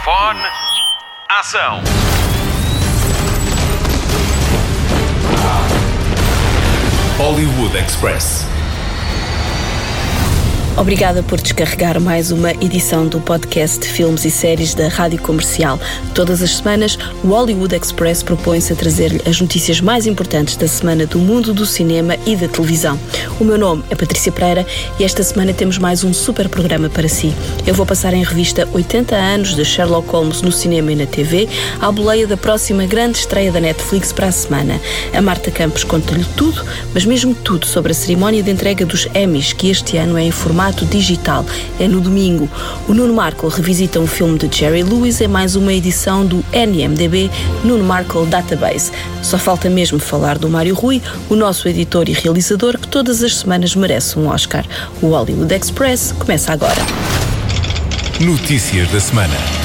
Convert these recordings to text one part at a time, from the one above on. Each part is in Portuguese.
Microfone. Ação. Hollywood Express. Obrigada por descarregar mais uma edição do podcast de filmes e séries da Rádio Comercial. Todas as semanas, o Hollywood Express propõe-se a trazer-lhe as notícias mais importantes da semana do mundo do cinema e da televisão. O meu nome é Patrícia Pereira e esta semana temos mais um super programa para si. Eu vou passar em revista 80 anos de Sherlock Holmes no cinema e na TV, à boleia da próxima grande estreia da Netflix para a semana. A Marta Campos conta-lhe tudo, mas mesmo tudo sobre a cerimónia de entrega dos Emmys, que este ano é em formato digital. É no domingo. O Nuno Marco revisita um filme de Jerry Lewis, é mais uma edição do NMDB Nuno Marco Database. Só falta mesmo falar do Mário Rui, o nosso editor e realizador, que todas as semanas merece um Oscar. O Hollywood Express começa agora. Notícias da semana.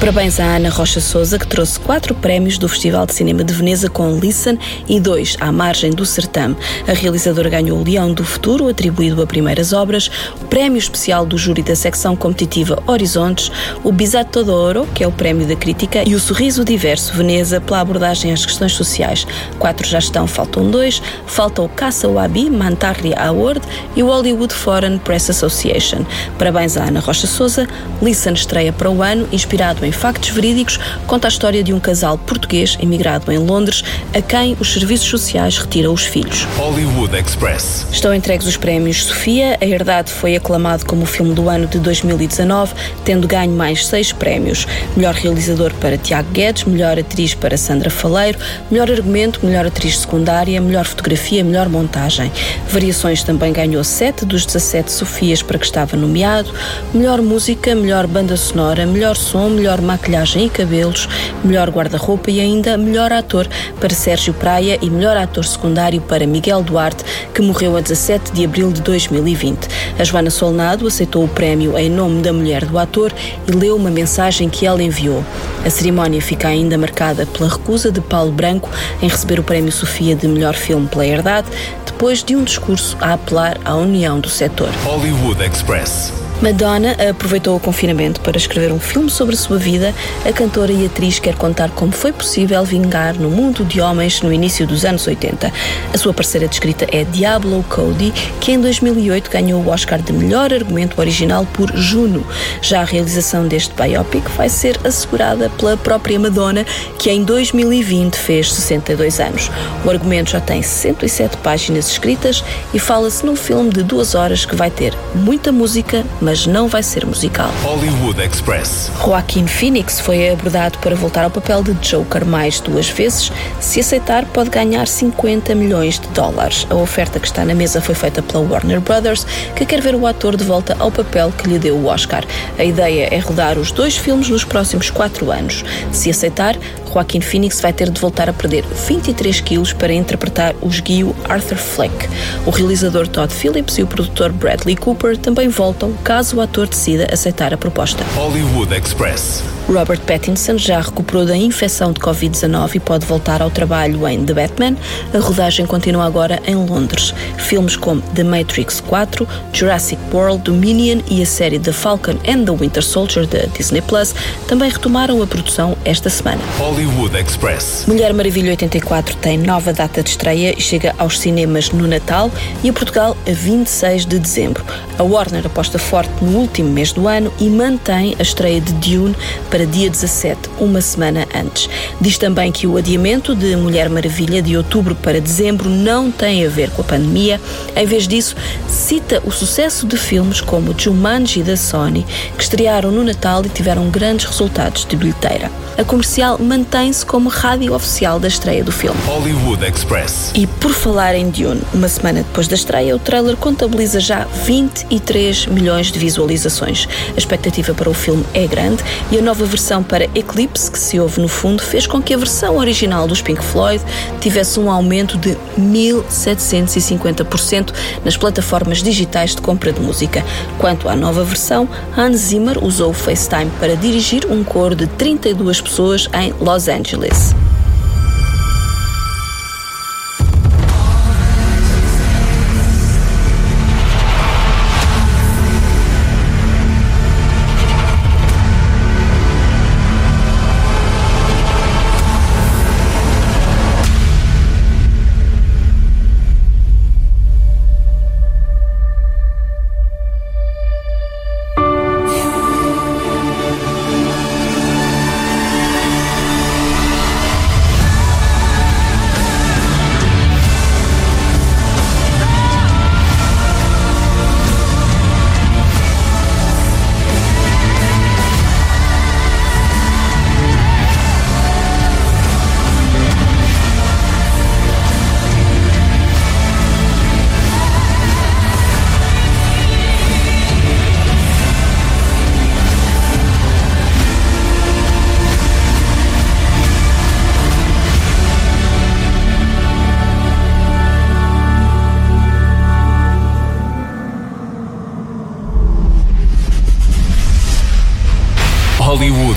Parabéns à Ana Rocha Souza, que trouxe quatro prémios do Festival de Cinema de Veneza com Listen e dois à margem do certame. A realizadora ganhou o Leão do Futuro, atribuído a primeiras obras, o prémio especial do júri da secção competitiva Horizontes, o Bisato d'Oro, que é o prémio da crítica, e o Sorriso Diverso Veneza pela abordagem às questões sociais. Quatro já estão, faltam dois. Falta o Casa Wabi Mantarri Award e o Hollywood Foreign Press Association. Parabéns à Ana Rocha Souza. Listen estreia para o ano, inspirado em em factos verídicos, conta a história de um casal português emigrado em Londres a quem os serviços sociais retiram os filhos. Hollywood Express. Estão entregues os prémios Sofia. A Herdade foi aclamado como o filme do ano de 2019, tendo ganho mais seis prémios. Melhor realizador para Tiago Guedes, melhor atriz para Sandra Faleiro, melhor argumento, melhor atriz secundária, melhor fotografia, melhor montagem. Variações também ganhou sete dos 17 Sofias para que estava nomeado. Melhor música, melhor banda sonora, melhor som, melhor melhor maquilhagem e cabelos, melhor guarda-roupa e ainda melhor ator para Sérgio Praia e melhor ator secundário para Miguel Duarte, que morreu a 17 de abril de 2020. A Joana Solnado aceitou o prémio em nome da mulher do ator e leu uma mensagem que ela enviou. A cerimónia fica ainda marcada pela recusa de Paulo Branco em receber o prémio Sofia de melhor filme pela Herdade, depois de um discurso a apelar à união do setor. Hollywood Express. Madonna aproveitou o confinamento para escrever um filme sobre a sua vida. A cantora e atriz quer contar como foi possível vingar no mundo de homens no início dos anos 80. A sua parceira de escrita é Diablo Cody, que em 2008 ganhou o Oscar de melhor argumento original por Juno. Já a realização deste biopic vai ser assegurada pela própria Madonna, que em 2020 fez 62 anos. O argumento já tem 107 páginas escritas e fala-se num filme de duas horas que vai ter muita música, mas não vai ser musical. Hollywood Express. Joaquin Phoenix foi abordado para voltar ao papel de Joker mais duas vezes. Se aceitar, pode ganhar 50 milhões de dólares. A oferta que está na mesa foi feita pela Warner Brothers, que quer ver o ator de volta ao papel que lhe deu o Oscar. A ideia é rodar os dois filmes nos próximos quatro anos. Se aceitar, Joaquin Phoenix vai ter de voltar a perder 23 quilos para interpretar o esguio Arthur Fleck. O realizador Todd Phillips e o produtor Bradley Cooper também voltam caso o ator decida aceitar a proposta. Hollywood Express. Robert Pattinson já recuperou da infecção de Covid-19 e pode voltar ao trabalho em The Batman. A rodagem continua agora em Londres. Filmes como The Matrix 4, Jurassic World, Dominion e a série The Falcon and the Winter Soldier da Disney Plus também retomaram a produção esta semana. Hollywood Express. Mulher Maravilha 84 tem nova data de estreia e chega aos cinemas no Natal e a Portugal a 26 de dezembro. A Warner aposta forte no último mês do ano e mantém a estreia de Dune para dia 17, uma semana antes. Diz também que o adiamento de Mulher Maravilha de outubro para dezembro não tem a ver com a pandemia. Em vez disso, cita o sucesso de filmes como Jumanji da Sony, que estrearam no Natal e tiveram grandes resultados de bilheteira. A comercial mantém-se como rádio oficial da estreia do filme. Hollywood Express. E por falar em Dune, uma semana depois da estreia, o trailer contabiliza já 23 milhões de visualizações. A expectativa para o filme é grande e a nova versão para Eclipse, que se ouve no fundo, fez com que a versão original dos Pink Floyd tivesse um aumento de 1750% nas plataformas digitais de compra de música. Quanto à nova versão, Hans Zimmer usou o FaceTime para dirigir um coro de 32 pessoas em Los Angeles.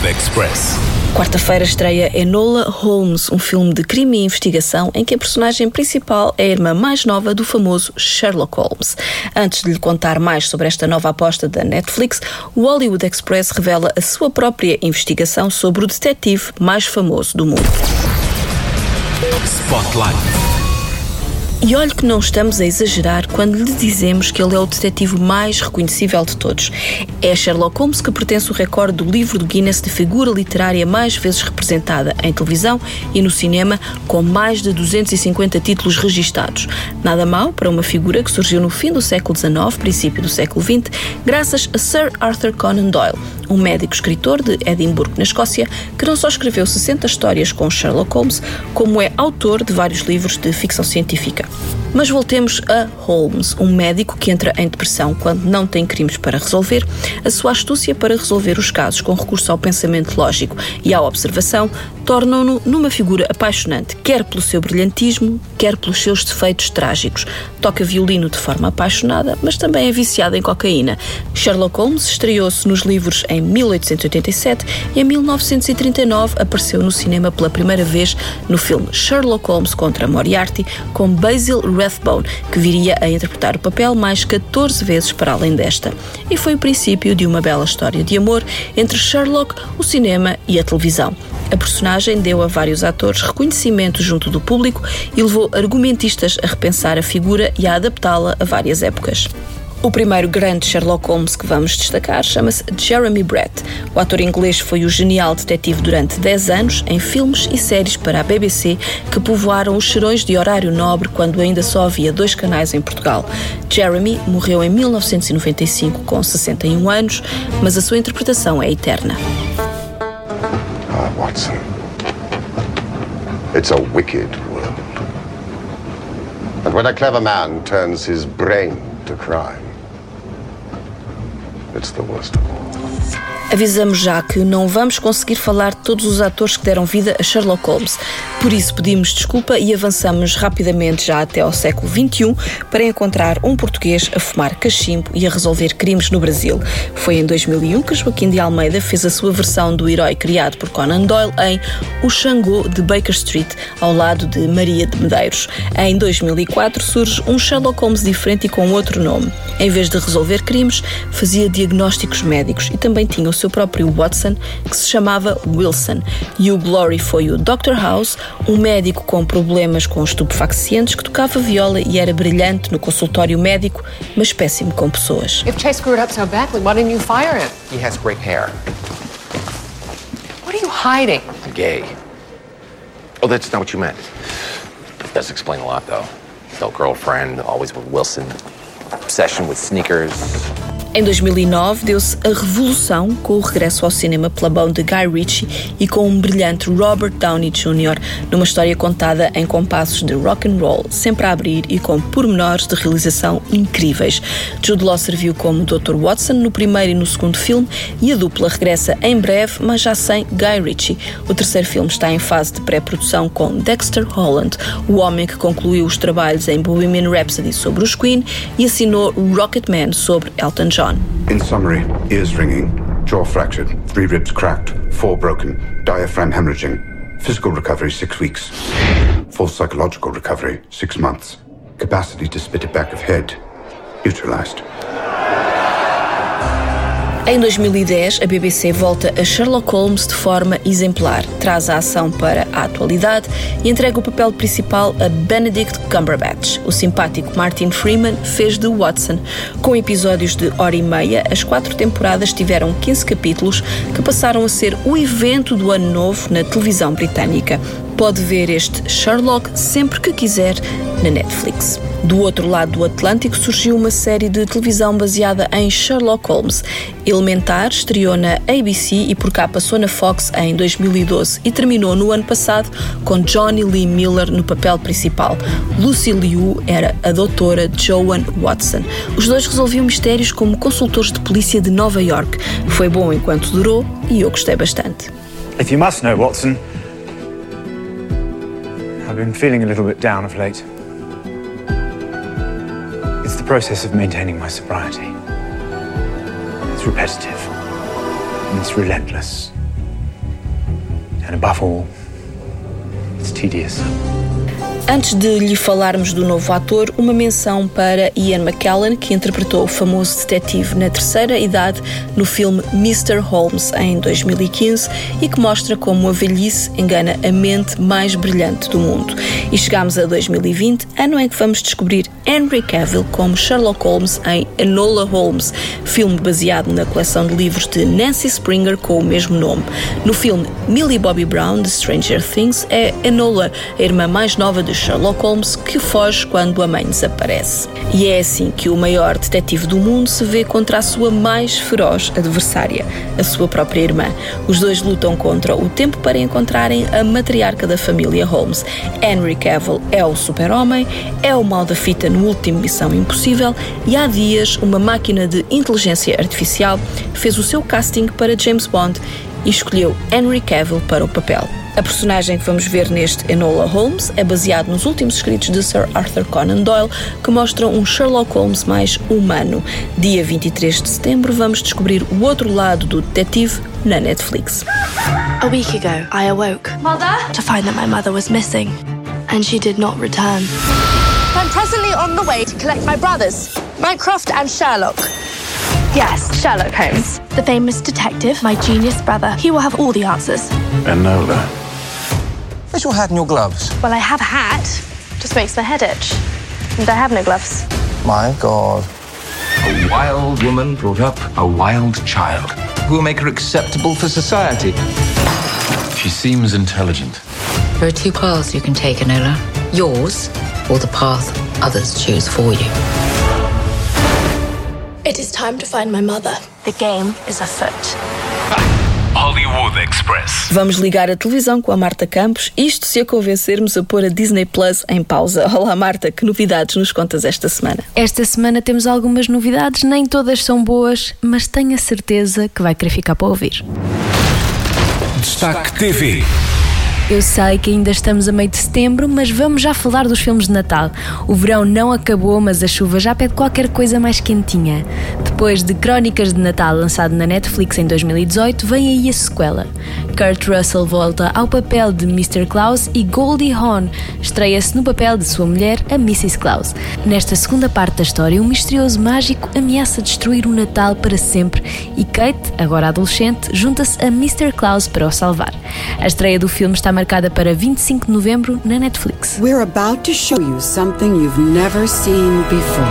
Express. Quarta-feira estreia Enola Holmes, um filme de crime e investigação em que a personagem principal é a irmã mais nova do famoso Sherlock Holmes. Antes de lhe contar mais sobre esta nova aposta da Netflix, o Hollywood Express revela a sua própria investigação sobre o detetive mais famoso do mundo. Spotlight. E olhe que não estamos a exagerar quando lhe dizemos que ele é o detetive mais reconhecível de todos. É Sherlock Holmes que pertence o recorde do livro do Guinness de figura literária mais vezes representada em televisão e no cinema, com mais de 250 títulos registados. Nada mal para uma figura que surgiu no fim do século XIX, princípio do século XX, graças a Sir Arthur Conan Doyle, um médico escritor de Edimburgo, na Escócia, que não só escreveu 60 histórias com Sherlock Holmes, como é autor de vários livros de ficção científica. Mas voltemos a Holmes, um médico que entra em depressão quando não tem crimes para resolver. A sua astúcia para resolver os casos com recurso ao pensamento lógico e à observação tornam-no numa figura apaixonante, quer pelo seu brilhantismo, quer pelos seus defeitos trágicos. Toca violino de forma apaixonada, mas também é viciado em cocaína. Sherlock Holmes estreou-se nos livros em 1887 e em 1939 apareceu no cinema pela primeira vez no filme Sherlock Holmes contra Moriarty com Basil Rathbone, que viria a interpretar o papel mais 14 vezes para além desta. E foi o princípio de uma bela história de amor entre Sherlock, o cinema e a televisão. A personagem deu a vários atores reconhecimento junto do público e levou argumentistas a repensar a figura e a adaptá-la a várias épocas. O primeiro grande Sherlock Holmes que vamos destacar chama-se Jeremy Brett. O ator inglês foi o genial detetive durante 10 anos em filmes e séries para a BBC que povoaram os cheirões de horário nobre quando ainda só havia dois canais em Portugal. Jeremy morreu em 1995 com 61 anos, mas a sua interpretação é eterna. Watson. It's a wicked world. And when a clever man turns his brain to crime, it's the worst of all. Avisamos já que não vamos conseguir falar todos os atores que deram vida a Sherlock Holmes. Por isso pedimos desculpa e avançamos rapidamente já até ao século XXI para encontrar um português a fumar cachimbo e a resolver crimes no Brasil. Foi em 2001 que Joaquim de Almeida fez a sua versão do herói criado por Conan Doyle em O Xangô de Baker Street, ao lado de Maria de Medeiros. Em 2004 surge um Sherlock Holmes diferente e com outro nome. Em vez de resolver crimes, fazia diagnósticos médicos e também tinha o seu próprio Watson, que se chamava Wilson. E o Glory foi o Dr. House, um médico com problemas com estupefacientes que tocava viola e era brilhante no consultório médico, mas péssimo com pessoas. If Chase screwed up so badly, why didn't you fire him? He has great hair. What are you hiding? I'm gay. Oh, that's not what you meant. That does explain a lot, though. No girlfriend, always with Wilson. Obsession with sneakers. Em 2009 deu-se a revolução com o regresso ao cinema pela mão de Guy Ritchie e com um brilhante Robert Downey Jr. numa história contada em compassos de rock and roll, sempre a abrir e com pormenores de realização incríveis. Jude Law serviu como Dr. Watson no primeiro e no segundo filme e a dupla regressa em breve, mas já sem Guy Ritchie. O terceiro filme está em fase de pré-produção com Dexter Holland, o homem que concluiu os trabalhos em Bohemian Rhapsody sobre os Queen e assinou Rocketman sobre Elton John. In summary, ears ringing, jaw fractured, three ribs cracked, four broken, diaphragm hemorrhaging. Physical recovery, six weeks. Full psychological recovery, six months. Capacity to spit it back of head, neutralized. Em 2010, a BBC volta a Sherlock Holmes de forma exemplar, traz a ação para a atualidade e entrega o papel principal a Benedict Cumberbatch. O simpático Martin Freeman fez de Watson. Com episódios de hora e meia, as quatro temporadas tiveram 15 capítulos que passaram a ser o evento do ano novo na televisão britânica. Pode ver este Sherlock sempre que quiser na Netflix. Do outro lado do Atlântico surgiu uma série de televisão baseada em Sherlock Holmes. Elementar estreou na ABC e por cá passou na Fox em 2012 e terminou no ano passado com Johnny Lee Miller no papel principal. Lucy Liu era a doutora Joan Watson. Os dois resolviam mistérios como consultores de polícia de Nova York. Foi bom enquanto durou e eu gostei bastante. If you must know, Watson, I've been feeling a little bit down of late. process of maintaining my sobriety. It's repetitive, and it's relentless, and above all, it's tedious. Antes de lhe falarmos do novo ator, uma menção para Ian McKellen, que interpretou o famoso detetive na terceira idade no filme Mr. Holmes em 2015 e que mostra como a velhice engana a mente mais brilhante do mundo. E chegamos a 2020, ano em que vamos descobrir Henry Cavill como Sherlock Holmes em Enola Holmes, filme baseado na coleção de livros de Nancy Springer com o mesmo nome. No filme Millie Bobby Brown de Stranger Things é Enola, a irmã mais nova de Sherlock Holmes, que foge quando a mãe desaparece. E é assim que o maior detetive do mundo se vê contra a sua mais feroz adversária, a sua própria irmã. Os dois lutam contra o tempo para encontrarem a matriarca da família Holmes. Henry Cavill é o super-homem, é o mal da fita no último Missão Impossível e há dias uma máquina de inteligência artificial fez o seu casting para James Bond e escolheu Henry Cavill para o papel. A personagem que vamos ver neste Enola Holmes é baseado nos últimos escritos de Sir Arthur Conan Doyle, que mostram um Sherlock Holmes mais humano. Dia 23 de setembro vamos descobrir o outro lado do detetive na Netflix. A week ago, I awoke. Mother? To find that my mother was missing, and she did not return. I'm presently on the way to collect my brothers, Mycroft and Sherlock. Yes, Sherlock Holmes. The famous detective, my genius brother. He will have all the answers. Enola. Where's your hat and your gloves? Well, I have a hat. Just makes my head itch. And I have no gloves. My God. A wild woman brought up a wild child. Who will make her acceptable for society? She seems intelligent. There are two paths you can take, Enola. Yours, or the path others choose for you. It is time to find my mother. The game is afoot. Hollywood Express. Vamos ligar a televisão com a Marta Campos, isto se a convencermos a pôr a Disney Plus em pausa. Olá Marta, que novidades nos contas esta semana? Esta semana temos algumas novidades, nem todas são boas, mas tenho a certeza que vai querer ficar para ouvir. Destaque TV. Eu sei que ainda estamos a meio de setembro, mas vamos já falar dos filmes de Natal. O verão não acabou, mas a chuva já pede qualquer coisa mais quentinha. Depois de Crónicas de Natal lançado na Netflix em 2018, vem aí a sequela. Kurt Russell volta ao papel de Mr. Claus e Goldie Hawn estreia-se no papel de sua mulher, a Mrs. Claus. Nesta segunda parte da história, um misterioso mágico ameaça destruir o Natal para sempre e Kate, agora adolescente, junta-se a Mr. Claus para o salvar. A estreia do filme está marcada para 25 de novembro na Netflix. We're about to show you something you've never seen before.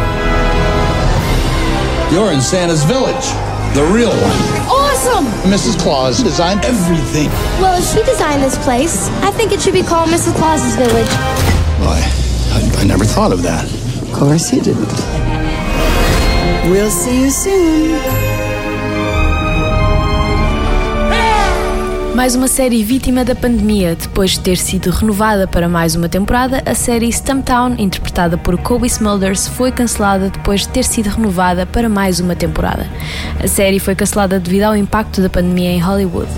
You're in Santa's village, the real one. Awesome! Mrs. Claus designed everything. Well, if she designed this place, I think it should be called Mrs. Claus's Village. Well, I, I, I never thought of that. Of course you didn't. We'll see you soon. Mais uma série vítima da pandemia. Depois de ter sido renovada para mais uma temporada, a série Stumptown, interpretada por Kobe Smulders, foi cancelada depois de ter sido renovada para mais uma temporada. A série foi cancelada devido ao impacto da pandemia em Hollywood.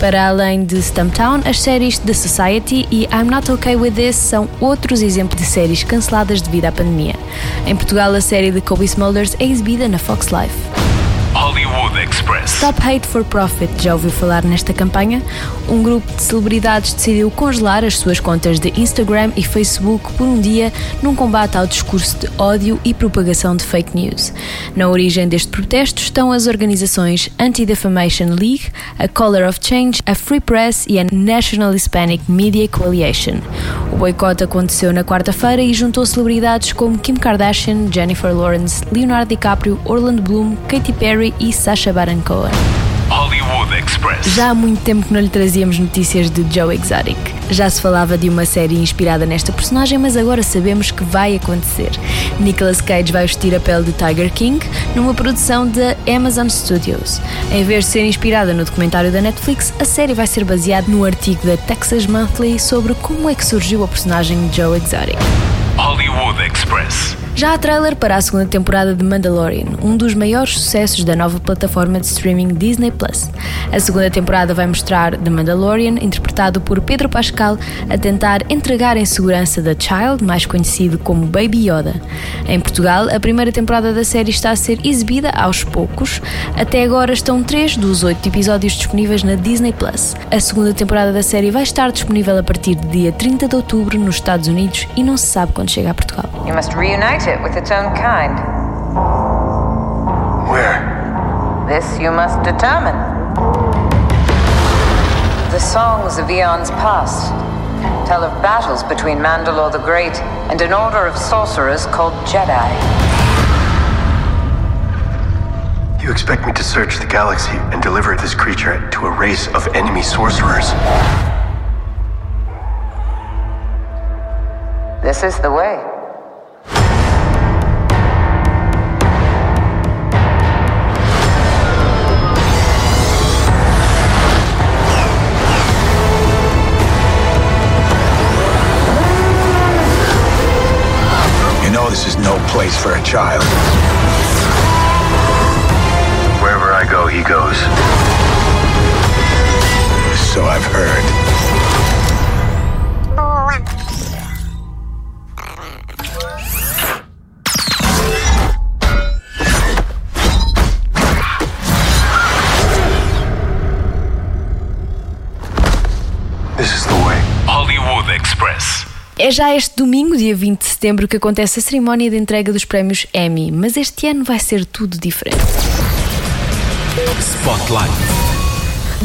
Para além de Stumptown, as séries The Society e I'm Not Okay With This são outros exemplos de séries canceladas devido à pandemia. Em Portugal, a série de Kobe Smulders é exibida na Fox Life. Hollywood Express. Stop Hate for Profit, já ouviu falar nesta campanha? Um grupo de celebridades decidiu congelar as suas contas de Instagram e Facebook por um dia num combate ao discurso de ódio e propagação de fake news. Na origem deste protesto estão as organizações Anti-Defamation League, a Color of Change, a Free Press e a National Hispanic Media Coalition. O boicote aconteceu na quarta-feira e juntou celebridades como Kim Kardashian, Jennifer Lawrence, Leonardo DiCaprio, Orlando Bloom, Katy Perry e Sacha Baron Cohen. Hollywood Express. Já há muito tempo que não lhe trazíamos notícias de Joe Exotic. Já se falava de uma série inspirada nesta personagem, mas agora sabemos que vai acontecer. Nicolas Cage vai vestir a pele de Tiger King numa produção da Amazon Studios. Em vez de ser inspirada no documentário da Netflix, a série vai ser baseada no artigo da Texas Monthly sobre como é que surgiu a personagem de Joe Exotic. Hollywood Express. Já há trailer para a segunda temporada de Mandalorian, um dos maiores sucessos da nova plataforma de streaming Disney Plus. A segunda temporada vai mostrar The Mandalorian, interpretado por Pedro Pascal, a tentar entregar em segurança The Child, mais conhecido como Baby Yoda. Em Portugal, a primeira temporada da série está a ser exibida aos poucos. Até agora estão três dos oito episódios disponíveis na Disney Plus. A segunda temporada da série vai estar disponível a partir de dia 30 de outubro nos Estados Unidos e não se sabe quando chega a Portugal. You must it with its own kind. Where? This you must determine. The songs of eons past tell of battles between Mandalore the Great and an order of sorcerers called Jedi. You expect me to search the galaxy and deliver this creature to a race of enemy sorcerers? This is the way. For a child. Wherever I go, he goes. So I've heard. É já este domingo, dia 20 de setembro, que acontece a cerimónia de entrega dos prémios Emmy, mas este ano vai ser tudo diferente. Spotlight.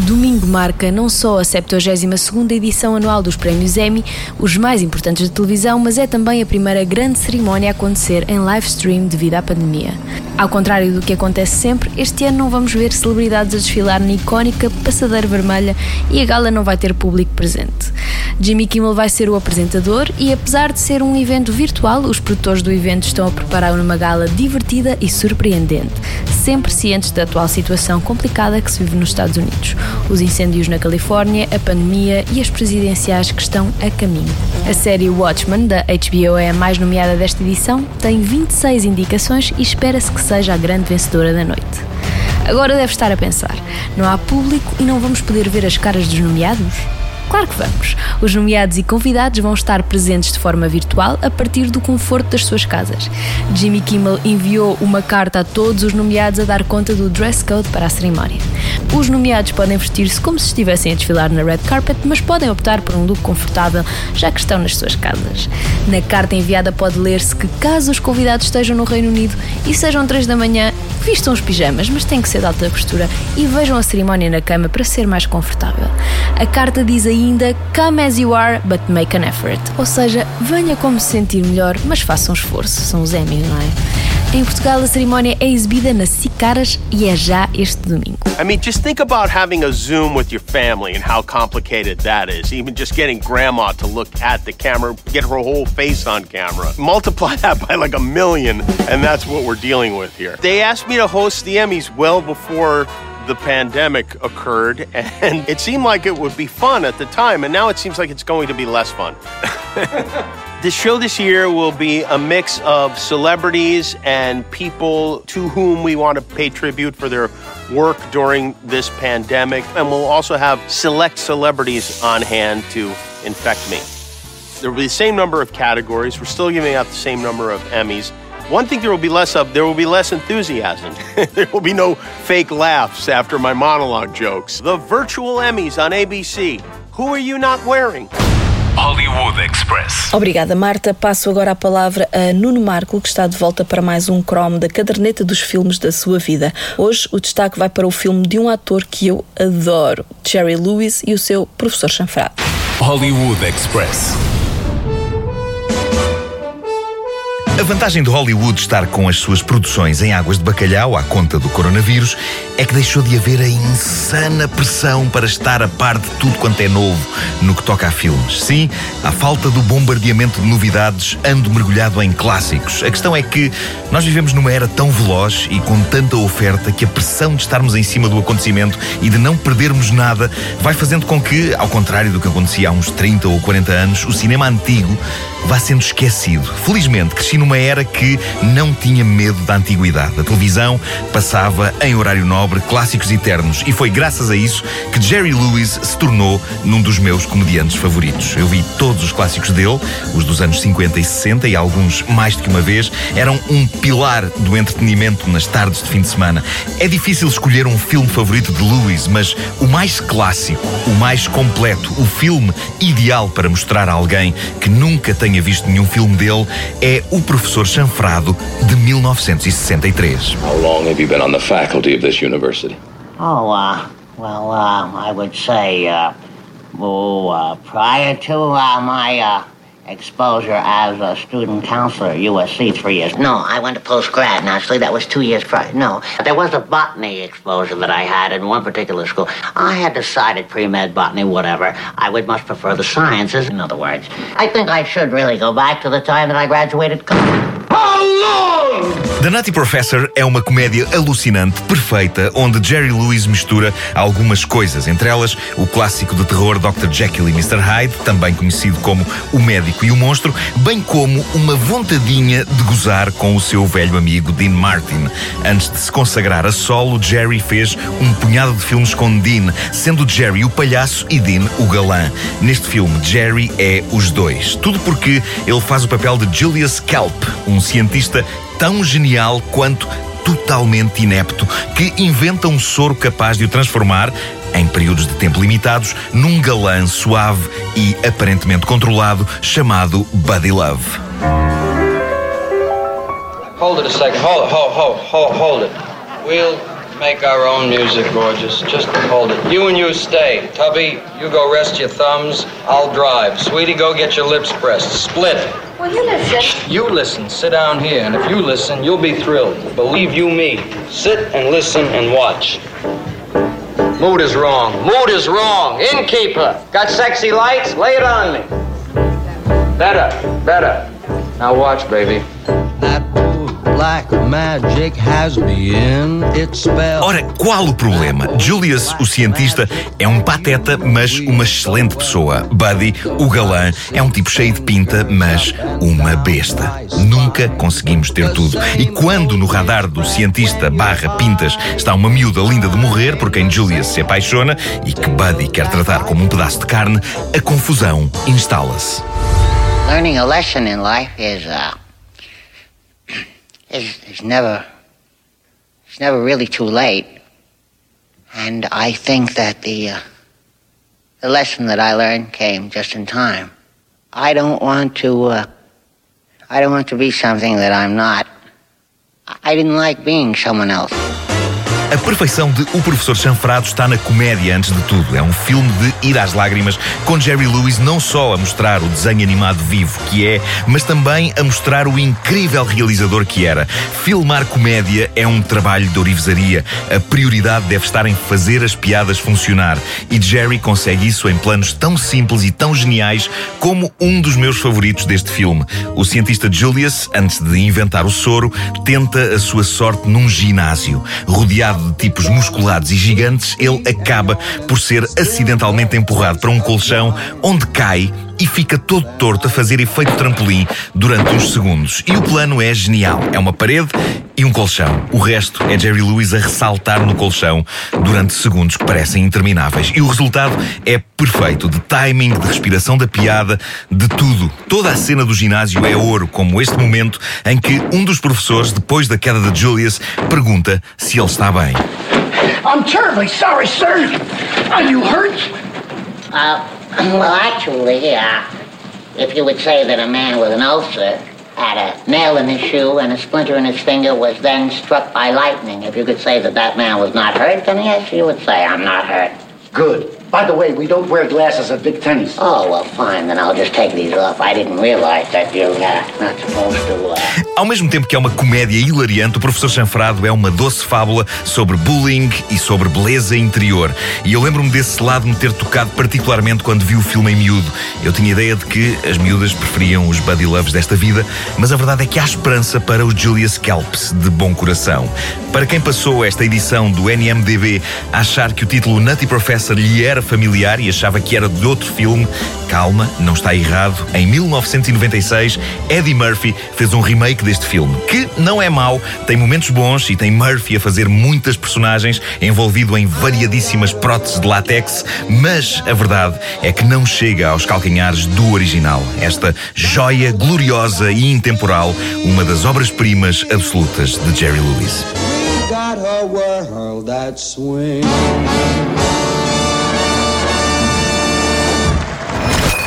Domingo marca não só a 72ª edição anual dos prémios Emmy, os mais importantes da televisão, mas é também a primeira grande cerimónia a acontecer em live stream devido à pandemia. Ao contrário do que acontece sempre, este ano não vamos ver celebridades a desfilar na icónica passadeira vermelha e a gala não vai ter público presente. Jimmy Kimmel vai ser o apresentador e, apesar de ser um evento virtual, os produtores do evento estão a preparar uma gala divertida e surpreendente, sempre cientes da atual situação complicada que se vive nos Estados Unidos, os incêndios na Califórnia, a pandemia e as presidenciais que estão a caminho. A série Watchmen, da HBO, é a mais nomeada desta edição, tem 26 indicações e espera-se que seja a grande vencedora da noite. Agora deve estar a pensar: não há público e não vamos poder ver as caras dos nomeados? Claro que vamos! Os nomeados e convidados vão estar presentes de forma virtual a partir do conforto das suas casas. Jimmy Kimmel enviou uma carta a todos os nomeados a dar conta do dress code para a cerimónia. Os nomeados podem vestir-se como se estivessem a desfilar na red carpet, mas podem optar por um look confortável já que estão nas suas casas. Na carta enviada pode ler-se que caso os convidados estejam no Reino Unido e sejam 3 da manhã, vistam os pijamas, mas tem que ser de alta postura e vejam a cerimónia na cama para ser mais confortável. A carta diz ainda Come as you are, but make an effort. Ou seja, venha como se sentir melhor, mas faça um esforço. São os Emmys, não é? Em Portugal, a cerimónia é exibida na e é já este domingo. I mean, just think about having a Zoom with your family and how complicated that is. Even just getting grandma to look at the camera, get her whole face on camera. Multiply that by like a million, and that's what we're dealing with here. They asked me to host the Emmys well before the pandemic occurred, and it seemed like it would be fun at the time, and now it seems like it's going to be less fun. the show this year will be a mix of celebrities and people to whom we want to pay tribute for their work during this pandemic, and we'll also have select celebrities on hand to infect me. There will be the same number of categories. We're still giving out the same number of Emmys. One thing there will be less of, there will be less enthusiasm. there will be no fake laughs after my monologue jokes. The virtual Emmys on ABC. Who are you not wearing? Hollywood Express. Obrigada, Marta. Passo agora a palavra a Nuno Marco, que está de volta para mais um Chrome da caderneta dos filmes da sua vida. Hoje o destaque vai para o filme de um ator que eu adoro, Jerry Lewis e o seu professor chanfrado. Hollywood Express. A vantagem de Hollywood estar com as suas produções em águas de bacalhau à conta do coronavírus é que deixou de haver a insana pressão para estar a par de tudo quanto é novo no que toca a filmes. Sim, à falta do bombardeamento de novidades, ando mergulhado em clássicos. A questão é que nós vivemos numa era tão veloz e com tanta oferta que a pressão de estarmos em cima do acontecimento e de não perdermos nada vai fazendo com que, ao contrário do que acontecia há uns 30 ou 40 anos, o cinema antigo vá sendo esquecido. Felizmente, cresci numa era que não tinha medo da antiguidade. A televisão passava em horário nobre clássicos eternos e foi graças a isso que Jerry Lewis se tornou num dos meus comediantes favoritos. Eu vi todos os clássicos dele, os dos anos 50 e 60 e alguns mais do que uma vez, eram um pilar do entretenimento nas tardes de fim de semana. É difícil escolher um filme favorito de Lewis, mas o mais clássico, o mais completo, o filme ideal para mostrar a alguém que nunca tenha visto nenhum filme dele é O Professor Chanfrado de 1963. How long have you been on the faculty of this university? Oh, uh, well, uh, I would say, uh, oh, uh, prior to uh, my uh, exposure as a student counselor USC three years. No, I went to post grad, naturally. That was two years prior. No, there was a botany exposure that I had in one particular school. I had decided pre med, botany, whatever. I would much prefer the sciences, in other words. I think I should really go back to the time that I graduated college. The Nutty Professor é uma comédia alucinante, perfeita, onde Jerry Lewis mistura algumas coisas, entre elas o clássico de terror Dr. Jekyll e Mr. Hyde, também conhecido como O Médico e o Monstro, bem como uma vontadinha de gozar com o seu velho amigo Dean Martin. Antes de se consagrar a solo, Jerry fez um punhado de filmes com Dean, sendo Jerry o palhaço e Dean o galã. Neste filme, Jerry é os dois. Tudo porque ele faz o papel de Julius Kelp, um cientista tão genial quanto totalmente inepto, que inventa um soro capaz de o transformar, em períodos de tempo limitados, num galã suave e aparentemente controlado chamado Buddy Love. Hold it a second. Hold. Hold, hold, hold, hold it. We'll make our own music, gorgeous. Just hold it. You and you stay. Tubby, you go rest your thumbs. I'll drive. Sweetie, go get your lips pressed. Split. Will you listen? You listen. Sit down here. And if you listen, you'll be thrilled. Believe you me. Sit and listen and watch. Mood is wrong. Mood is wrong. Innkeeper. Got sexy lights? Lay it on me. Better. Better. Now watch, baby. Ora, qual o problema? Julius, o cientista, é um pateta, mas uma excelente pessoa. Buddy, o galã, é um tipo cheio de pinta, mas uma besta. Nunca conseguimos ter tudo. E quando no radar do cientista barra pintas está uma miúda linda de morrer por quem Julius se apaixona e que Buddy quer tratar como um pedaço de carne, a confusão instala-se. Learning a lesson in life is, uh, is, is never, it's never really too late. And I think that the, uh, the lesson that I learned came just in time. I don't want to, uh, I don't want to be something that I'm not. I didn't like being someone else. A perfeição de O Professor Chanfrado está na comédia, antes de tudo. É um filme de ir às lágrimas, com Jerry Lewis não só a mostrar o desenho animado vivo que é, mas também a mostrar o incrível realizador que era. Filmar comédia é um trabalho de orivesaria. A prioridade deve estar em fazer as piadas funcionar. E Jerry consegue isso em planos tão simples e tão geniais como um dos meus favoritos deste filme. O cientista Julius, antes de inventar o soro, tenta a sua sorte num ginásio, rodeado de tipos musculados e gigantes, ele acaba por ser acidentalmente empurrado para um colchão onde cai e fica todo torto a fazer efeito trampolim durante uns segundos. E o plano é genial. É uma parede e um colchão. O resto é Jerry Lewis a ressaltar no colchão durante segundos que parecem intermináveis. E o resultado é perfeito. De timing, de respiração da piada, de tudo. Toda a cena do ginásio é ouro, como este momento em que um dos professores, depois da queda de Julius, pergunta se ele está bem. I'm terribly sorry, sir. Are you hurt? Uh, well, actually, uh, if you would say that a man with an ulcer had a nail in his shoe and a splinter in his finger was then struck by lightning, if you could say that that man was not hurt, then yes, you would say, I'm not hurt. Good. By the way, we don't wear glasses at big tennis. Oh, well, fine, then I'll just take these off. I didn't realize that you're uh, not supposed to, uh... Ao mesmo tempo que é uma comédia hilariante, o Professor Chanfrado é uma doce fábula sobre bullying e sobre beleza interior. E eu lembro-me desse lado me ter tocado particularmente quando vi o filme em miúdo. Eu tinha ideia de que as miúdas preferiam os buddy loves desta vida, mas a verdade é que há esperança para os Julius Kelps de bom coração. Para quem passou esta edição do NMDB a achar que o título Nutty Professor lhe era familiar e achava que era de outro filme. Calma, não está errado. Em 1996, Eddie Murphy fez um remake deste filme, que não é mau, tem momentos bons e tem Murphy a fazer muitas personagens, envolvido em variadíssimas próteses de látex, mas a verdade é que não chega aos calcanhares do original. Esta joia gloriosa e intemporal, uma das obras-primas absolutas de Jerry Lewis. got world that swings.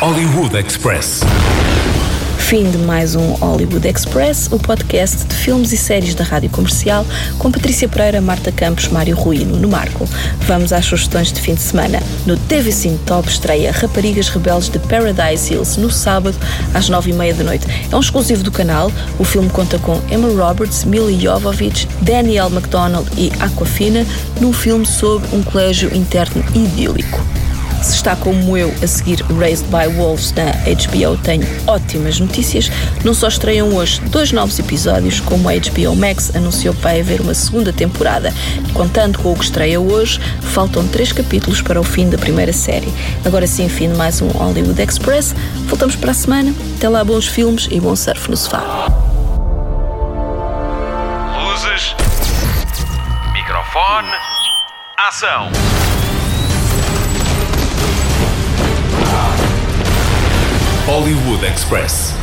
Hollywood Express. Fim de mais um Hollywood Express, o podcast de filmes e séries da rádio comercial, com Patrícia Pereira, Marta Campos, Mário Rui e Nuno Marco. Vamos às sugestões de fim de semana. No TV Top estreia Raparigas Rebeldes de Paradise Hills no sábado, às nove e meia da noite. É um exclusivo do canal. O filme conta com Emma Roberts, Millie Jovovich, Danielle MacDonald e Aquafina, num filme sobre um colégio interno idílico. Se está como eu a seguir Raised by Wolves na HBO, tenho ótimas notícias. Não só estreiam hoje dois novos episódios, como a HBO Max anunciou que vai haver uma segunda temporada. Contando com o que estreia hoje, faltam três capítulos para o fim da primeira série. Agora sim, fim de mais um Hollywood Express. Voltamos para a semana. Até lá, bons filmes e bom surf no sofá. Luzes. Microfone. Ação. Hollywood Express.